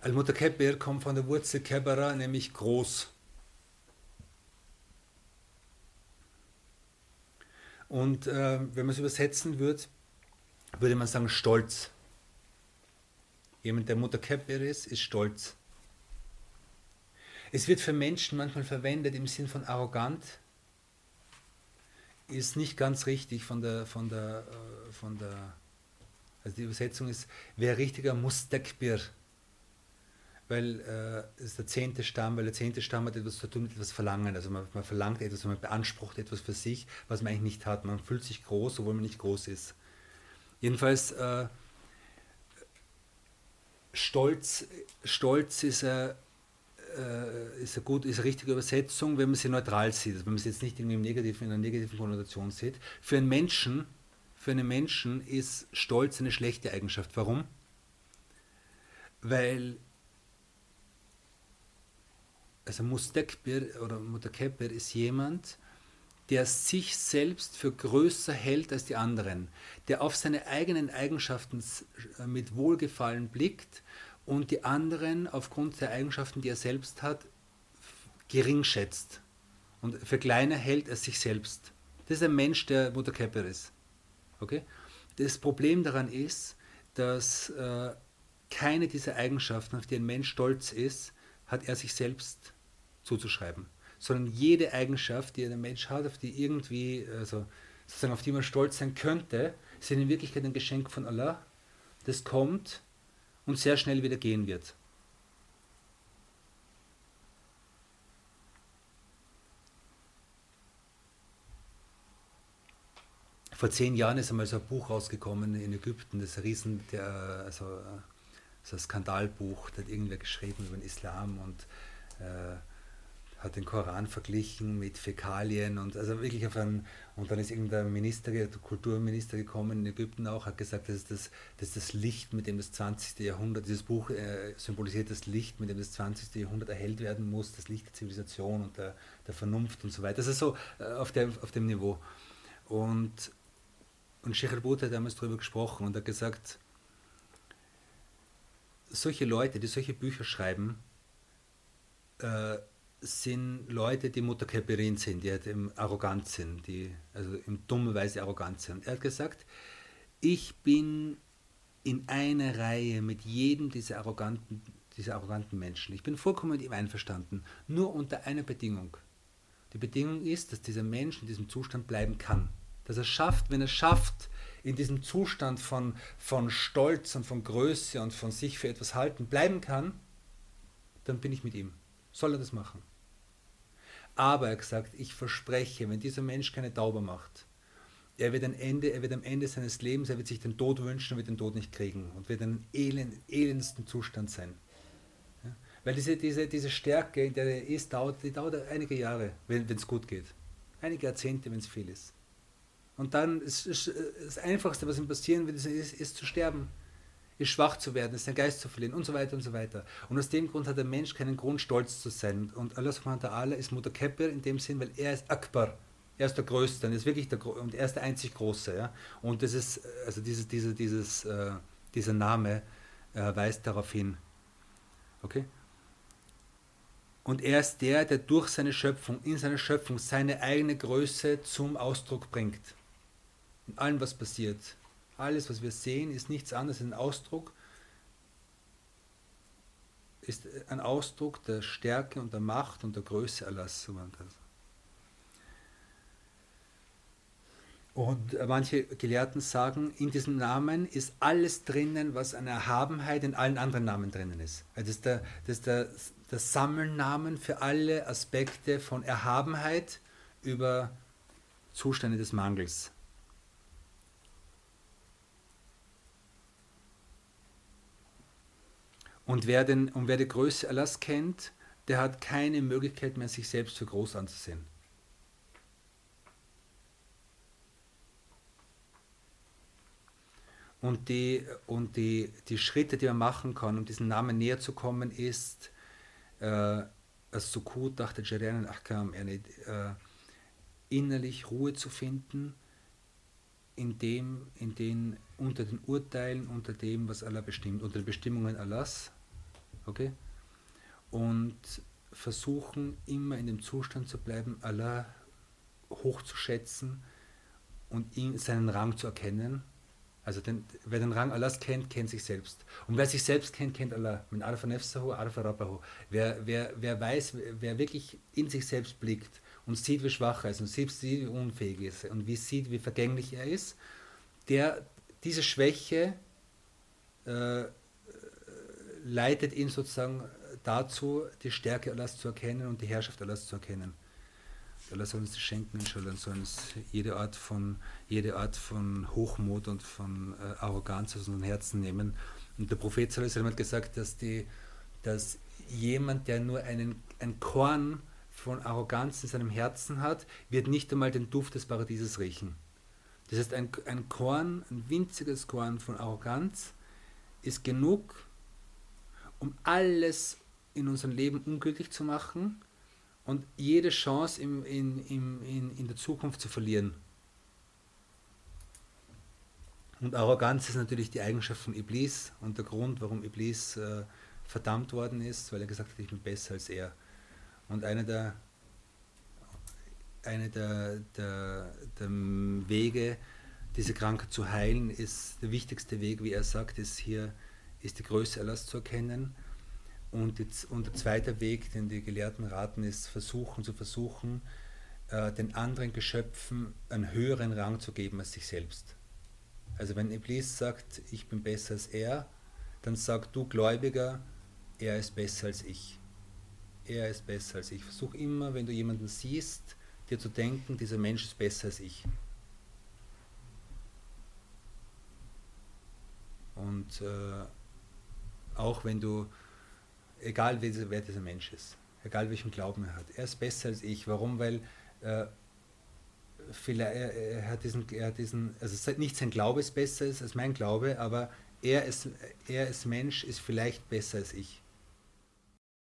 Al-Mutakabbir kommt von der Wurzel Kebara, nämlich groß. Und äh, wenn man es übersetzen würde, würde man sagen stolz. Jemand, der Mutakabbir ist, ist stolz. Es wird für Menschen manchmal verwendet im Sinn von arrogant. Ist nicht ganz richtig von der, von der, äh, von der, also die Übersetzung ist, wer richtiger Mustakbir weil äh, ist der zehnte Stamm, weil der zehnte Stamm hat etwas zu tun mit etwas Verlangen. Also man, man, verlangt etwas, man beansprucht etwas für sich, was man eigentlich nicht hat. Man fühlt sich groß, obwohl man nicht groß ist. Jedenfalls äh, Stolz, Stolz ist eine, äh, ist, eine gut, ist eine richtige Übersetzung, wenn man sie neutral sieht, also wenn man sie jetzt nicht irgendwie im negativen, in einer negativen Konnotation sieht. Für einen Menschen, für einen Menschen ist Stolz eine schlechte Eigenschaft. Warum? Weil also Mustakbir oder Mutakabir ist jemand, der sich selbst für größer hält als die anderen, der auf seine eigenen Eigenschaften äh, mit Wohlgefallen blickt und die anderen aufgrund der Eigenschaften, die er selbst hat, gering schätzt und für kleiner hält als sich selbst. Das ist ein Mensch, der Mutakabir ist. Okay? Das Problem daran ist, dass äh, keine dieser Eigenschaften, auf die ein Mensch stolz ist, hat er sich selbst zuzuschreiben, sondern jede Eigenschaft, die ein Mensch hat, auf die irgendwie, also sozusagen auf die man stolz sein könnte, sind in Wirklichkeit ein Geschenk von Allah, das kommt und sehr schnell wieder gehen wird. Vor zehn Jahren ist einmal so ein Buch rausgekommen in Ägypten, das Riesen, der, also, so ein Skandalbuch, da hat irgendwer geschrieben über den Islam und äh, hat den Koran verglichen mit Fäkalien und also wirklich auf einen, und dann ist irgendein Minister, der Kulturminister gekommen in Ägypten auch, hat gesagt, das ist das, das, ist das Licht, mit dem das 20. Jahrhundert, dieses Buch äh, symbolisiert das Licht, mit dem das 20. Jahrhundert erhellt werden muss, das Licht der Zivilisation und der, der Vernunft und so weiter. Das ist so äh, auf, der, auf dem Niveau. Und, und Sheikh al-But hat damals darüber gesprochen und hat gesagt, solche Leute, die solche Bücher schreiben, äh, sind Leute, die Mutakabirin sind, die halt arrogant sind, die also in dummer Weise arrogant sind. Er hat gesagt, ich bin in einer Reihe mit jedem dieser arroganten, dieser arroganten Menschen. Ich bin vollkommen mit ihm einverstanden, nur unter einer Bedingung. Die Bedingung ist, dass dieser Mensch in diesem Zustand bleiben kann. Dass er schafft, wenn er schafft, in diesem Zustand von, von Stolz und von Größe und von sich für etwas halten bleiben kann, dann bin ich mit ihm. Soll er das machen? Aber er hat gesagt, ich verspreche, wenn dieser Mensch keine Tauber macht, er wird, ein Ende, er wird am Ende seines Lebens, er wird sich den Tod wünschen und wird den Tod nicht kriegen und wird in einem elend, elendsten Zustand sein. Weil diese, diese, diese Stärke, in der er ist, dauert, die dauert einige Jahre, wenn es gut geht. Einige Jahrzehnte, wenn es viel ist. Und dann ist, ist, das Einfachste, was ihm passieren wird, ist, ist, ist zu sterben ist schwach zu werden, ist sein Geist zu verlieren und so weiter und so weiter. Und aus dem Grund hat der Mensch keinen Grund, stolz zu sein. Und Allah subhanahu wa ta'ala ist Mutter Kepper in dem Sinn, weil er ist Akbar. Er ist der Größte und er ist wirklich der, und er ist der einzig Große. Ja? Und das ist, also dieses, dieses, dieses, äh, dieser Name äh, weist darauf hin. Okay? Und er ist der, der durch seine Schöpfung, in seiner Schöpfung, seine eigene Größe zum Ausdruck bringt. In allem, was passiert. Alles, was wir sehen, ist nichts anderes als ein Ausdruck, ist ein Ausdruck der Stärke und der Macht und der Größe Allahs. Und manche Gelehrten sagen, in diesem Namen ist alles drinnen, was an Erhabenheit in allen anderen Namen drinnen ist. Also das ist der, das ist der, der Sammelnamen für alle Aspekte von Erhabenheit über Zustände des Mangels. Und wer, den, und wer die Größe Allahs kennt, der hat keine Möglichkeit mehr, sich selbst für groß anzusehen. Und, die, und die, die Schritte, die man machen kann, um diesem Namen näher zu kommen, ist, äh, As-Sukut dachte Jarian Ahkam, äh, innerlich Ruhe zu finden, in dem, in den, unter den Urteilen, unter dem, was Allah bestimmt, unter den Bestimmungen Allahs, okay? Und versuchen immer in dem Zustand zu bleiben, Allah hochzuschätzen und ihn, seinen Rang zu erkennen. Also den, wer den Rang Allahs kennt, kennt sich selbst. Und wer sich selbst kennt, kennt Allah. Min Arfa Nefsahu, Arfa Rabbahu. Wer, wer, wer weiß, wer wirklich in sich selbst blickt und sieht, wie schwach er ist und sieht, wie unfähig ist und wie sieht, wie vergänglich er ist, der diese Schwäche äh, leitet ihn sozusagen dazu, die Stärke Allahs zu erkennen und die Herrschaft Allahs zu erkennen. Allah soll uns das schenken, inshallah, soll uns jede Art von, jede Art von Hochmut und von äh, Arroganz aus unseren Herzen nehmen. Und der Prophet hat gesagt, dass, die, dass jemand, der nur einen, ein Korn von Arroganz in seinem Herzen hat, wird nicht einmal den Duft des Paradieses riechen. Das heißt, ein, ein Korn, ein winziges Korn von Arroganz ist genug, um alles in unserem Leben unglücklich zu machen und jede Chance im, in, im, in, in der Zukunft zu verlieren. Und Arroganz ist natürlich die Eigenschaft von Iblis und der Grund, warum Iblis äh, verdammt worden ist, weil er gesagt hat, ich bin besser als er. Und einer der, eine der, der, der Wege, diese Krankheit zu heilen, ist der wichtigste Weg, wie er sagt, ist hier ist die Größe Allahs zu erkennen. Und, jetzt, und der zweite Weg, den die Gelehrten raten, ist versuchen zu versuchen, äh, den anderen Geschöpfen einen höheren Rang zu geben als sich selbst. Also wenn Iblis sagt, ich bin besser als er, dann sag du Gläubiger, er ist besser als ich. Er ist besser als ich. Versuch immer, wenn du jemanden siehst, dir zu denken, dieser Mensch ist besser als ich. Und äh, auch wenn du, egal wer dieser Mensch ist, egal welchen Glauben er hat, er ist besser als ich. Warum? Weil äh, vielleicht, er, er, hat diesen, er hat diesen, also nicht sein Glaube ist besser als mein Glaube, aber er ist, er als Mensch ist vielleicht besser als ich.